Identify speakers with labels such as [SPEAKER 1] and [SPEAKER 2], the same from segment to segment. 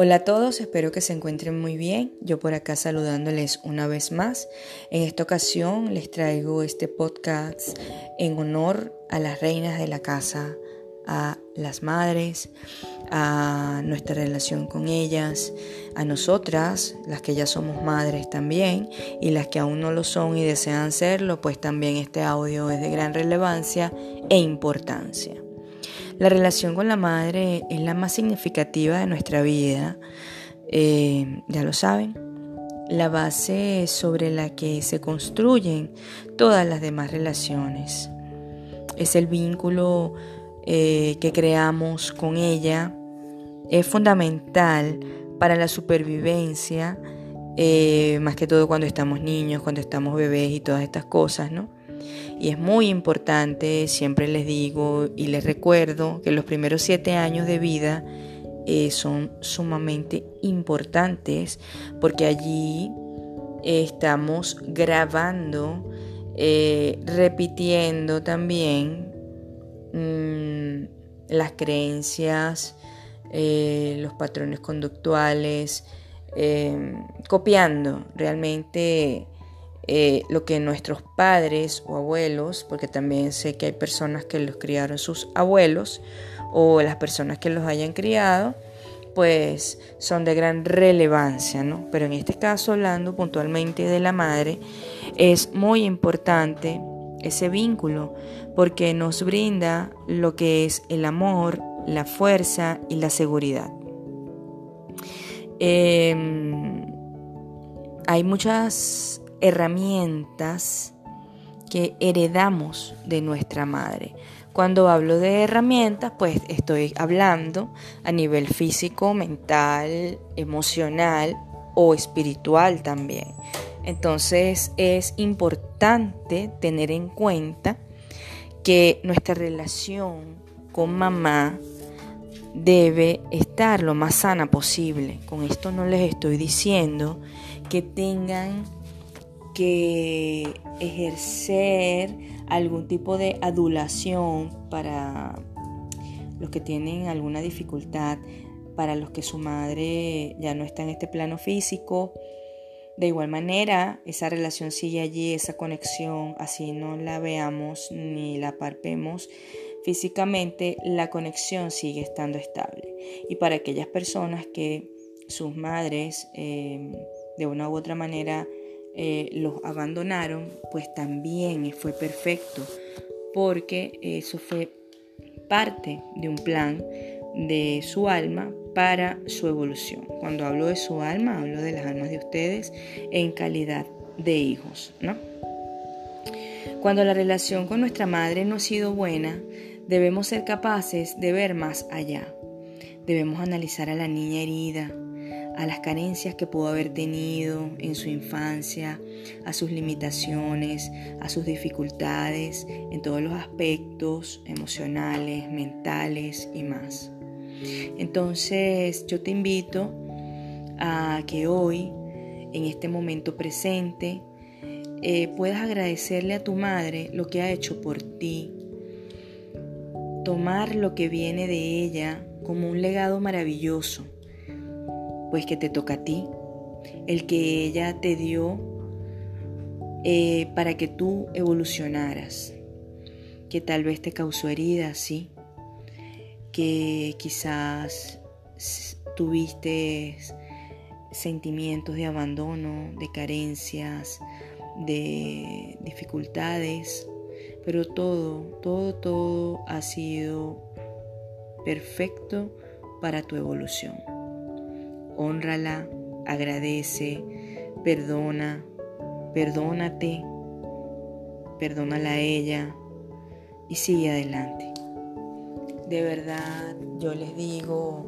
[SPEAKER 1] Hola a todos, espero que se encuentren muy bien. Yo por acá saludándoles una vez más. En esta ocasión les traigo este podcast en honor a las reinas de la casa, a las madres, a nuestra relación con ellas, a nosotras, las que ya somos madres también, y las que aún no lo son y desean serlo, pues también este audio es de gran relevancia e importancia. La relación con la madre es la más significativa de nuestra vida, eh, ya lo saben, la base sobre la que se construyen todas las demás relaciones. Es el vínculo eh, que creamos con ella, es fundamental para la supervivencia, eh, más que todo cuando estamos niños, cuando estamos bebés y todas estas cosas, ¿no? Y es muy importante, siempre les digo y les recuerdo que los primeros siete años de vida eh, son sumamente importantes porque allí estamos grabando, eh, repitiendo también mm, las creencias, eh, los patrones conductuales, copiando realmente eh, lo que nuestros padres o abuelos, porque también sé que hay personas que los criaron sus abuelos o las personas que los hayan criado, pues son de gran relevancia, ¿no? Pero en este caso, hablando puntualmente de la madre, es muy importante ese vínculo porque nos brinda lo que es el amor, la fuerza y la seguridad. Em, hay muchas herramientas que heredamos de nuestra madre. Cuando hablo de herramientas, pues estoy hablando a nivel físico, mental, emocional o espiritual también. Entonces es importante tener en cuenta que nuestra relación con mamá debe estar lo más sana posible. Con esto no les estoy diciendo que tengan que ejercer algún tipo de adulación para los que tienen alguna dificultad, para los que su madre ya no está en este plano físico. De igual manera, esa relación sigue allí, esa conexión, así no la veamos ni la parpemos físicamente, la conexión sigue estando estable. Y para aquellas personas que sus madres eh, de una u otra manera eh, los abandonaron, pues también fue perfecto, porque eso fue parte de un plan de su alma para su evolución. Cuando hablo de su alma, hablo de las almas de ustedes en calidad de hijos, ¿no? Cuando la relación con nuestra madre no ha sido buena, debemos ser capaces de ver más allá. Debemos analizar a la niña herida, a las carencias que pudo haber tenido en su infancia, a sus limitaciones, a sus dificultades en todos los aspectos emocionales, mentales y más. Entonces yo te invito a que hoy, en este momento presente, eh, puedas agradecerle a tu madre lo que ha hecho por ti, tomar lo que viene de ella como un legado maravilloso pues que te toca a ti, el que ella te dio eh, para que tú evolucionaras, que tal vez te causó heridas, sí, que quizás tuviste sentimientos de abandono, de carencias, de dificultades, pero todo, todo, todo ha sido perfecto para tu evolución honrala, agradece, perdona, perdónate, perdónala a ella y sigue adelante. De verdad, yo les digo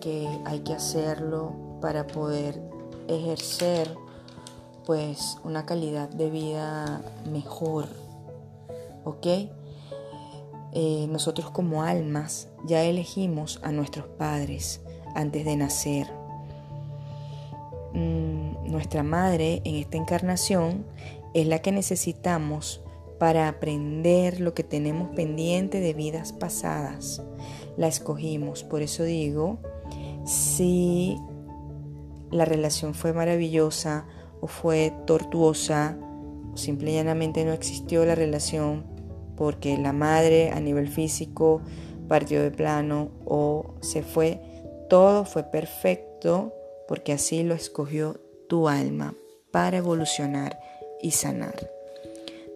[SPEAKER 1] que hay que hacerlo para poder ejercer pues una calidad de vida mejor, ¿ok? Eh, nosotros como almas ya elegimos a nuestros padres antes de nacer nuestra madre en esta encarnación es la que necesitamos para aprender lo que tenemos pendiente de vidas pasadas. La escogimos, por eso digo, si la relación fue maravillosa o fue tortuosa o simple y llanamente no existió la relación porque la madre a nivel físico partió de plano o se fue, todo fue perfecto porque así lo escogió tu alma para evolucionar y sanar.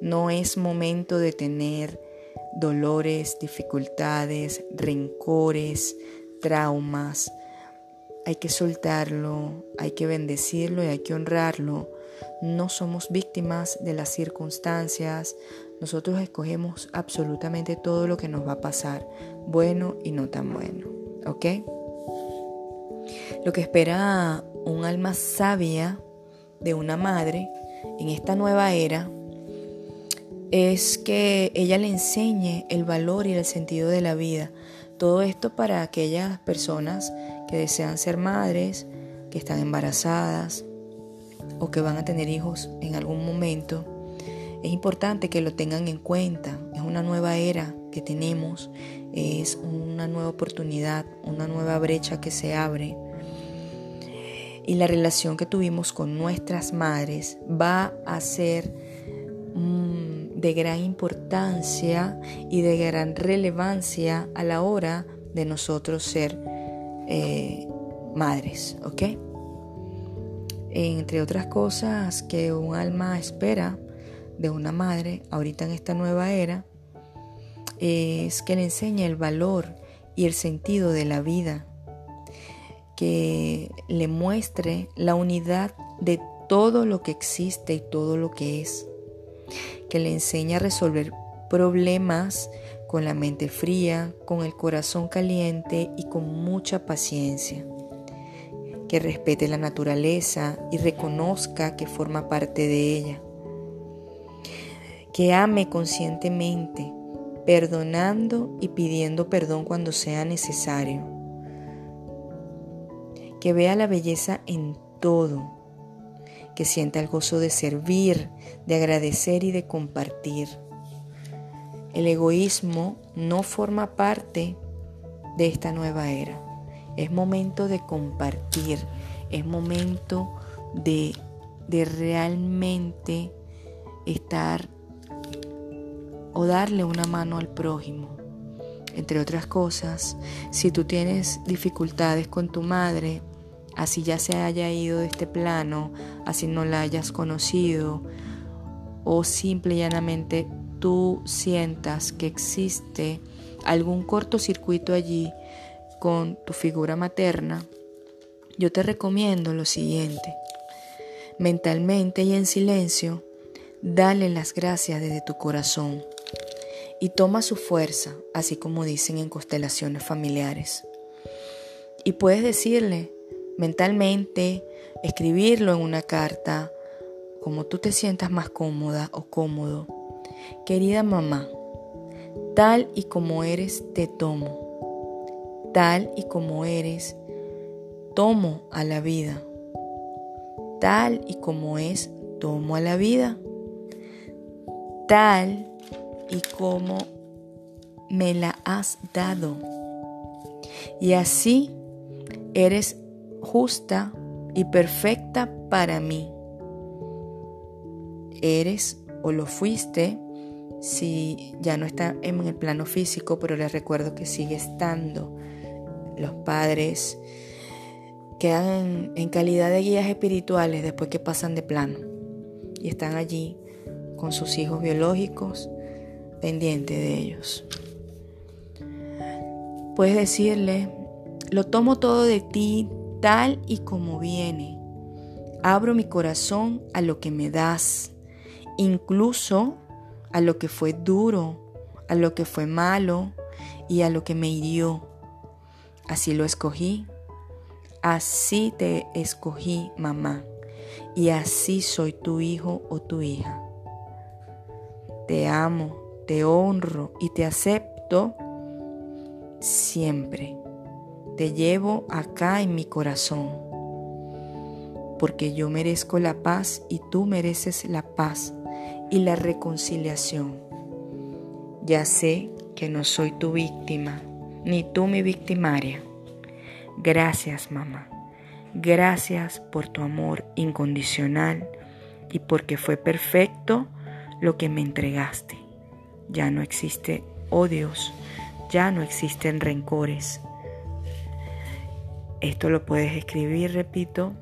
[SPEAKER 1] No es momento de tener dolores, dificultades, rencores, traumas. Hay que soltarlo, hay que bendecirlo y hay que honrarlo. No somos víctimas de las circunstancias. Nosotros escogemos absolutamente todo lo que nos va a pasar, bueno y no tan bueno. ¿Ok? Lo que espera un alma sabia de una madre en esta nueva era es que ella le enseñe el valor y el sentido de la vida. Todo esto para aquellas personas que desean ser madres, que están embarazadas o que van a tener hijos en algún momento. Es importante que lo tengan en cuenta. Es una nueva era que tenemos, es una nueva oportunidad, una nueva brecha que se abre. Y la relación que tuvimos con nuestras madres va a ser de gran importancia y de gran relevancia a la hora de nosotros ser eh, madres, ¿ok? Entre otras cosas que un alma espera de una madre ahorita en esta nueva era, es que le enseñe el valor y el sentido de la vida, que le muestre la unidad de todo lo que existe y todo lo que es que le enseña a resolver problemas con la mente fría, con el corazón caliente y con mucha paciencia. Que respete la naturaleza y reconozca que forma parte de ella. Que ame conscientemente, perdonando y pidiendo perdón cuando sea necesario. Que vea la belleza en todo que sienta el gozo de servir, de agradecer y de compartir. El egoísmo no forma parte de esta nueva era. Es momento de compartir, es momento de, de realmente estar o darle una mano al prójimo. Entre otras cosas, si tú tienes dificultades con tu madre, así ya se haya ido de este plano, así no la hayas conocido, o simple y llanamente tú sientas que existe algún cortocircuito allí con tu figura materna, yo te recomiendo lo siguiente. Mentalmente y en silencio, dale las gracias desde tu corazón y toma su fuerza, así como dicen en constelaciones familiares. Y puedes decirle, mentalmente, escribirlo en una carta, como tú te sientas más cómoda o cómodo. Querida mamá, tal y como eres te tomo. Tal y como eres, tomo a la vida. Tal y como es, tomo a la vida. Tal y como me la has dado. Y así eres justa y perfecta para mí. Eres o lo fuiste si ya no está en el plano físico, pero les recuerdo que sigue estando. Los padres quedan en, calidad de guías espirituales después que pasan de plano y están allí con sus hijos biológicos pendientes de ellos. Puedes decirle, lo tomo todo de ti, tal y como viene. Abro mi corazón a lo que me das, incluso a lo que fue duro, a lo que fue malo y a lo que me hirió. Así lo escogí. Así te escogí, mamá. Y así soy tu hijo o tu hija. Te amo, te honro y te acepto siempre te llevo acá en mi corazón, porque yo merezco la paz y tú mereces la paz y la reconciliación. Ya sé que no soy tu víctima, ni tú mi victimaria, Gracias mamá. Gracias por tu amor incondicional y porque fue perfecto lo que me entregaste. Ya no existe odios, ya no existen rencores. Esto lo puedes escribir, repito,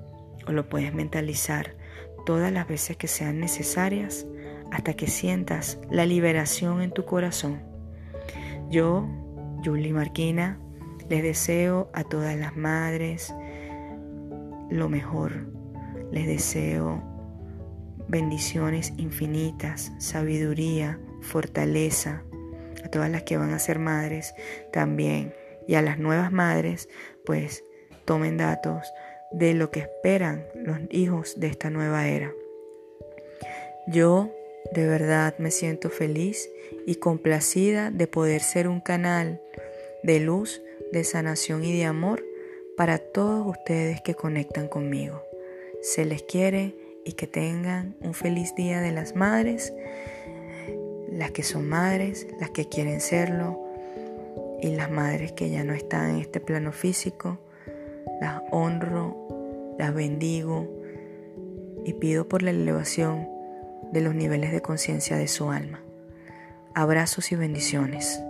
[SPEAKER 1] o lo puedes mentalizar todas las veces que sean necesarias hasta que sientas la liberación en tu corazón. Yo, Julie Marquina, les deseo a todas las madres lo mejor. Les deseo bendiciones infinitas, sabiduría, fortaleza. A todas las que van a ser madres también. Y a las nuevas madres, pues tomen datos de lo que esperan los hijos de esta nueva era. Yo de verdad me siento feliz y complacida de poder ser un canal de luz, de sanación y de amor para todos ustedes que conectan conmigo. Se les quiere y que tengan un feliz día de las madres, las que son madres, las que quieren serlo y las madres que ya no están en este plano físico. Las honro, las bendigo y pido por la elevación de los niveles de conciencia de su alma. Abrazos y bendiciones.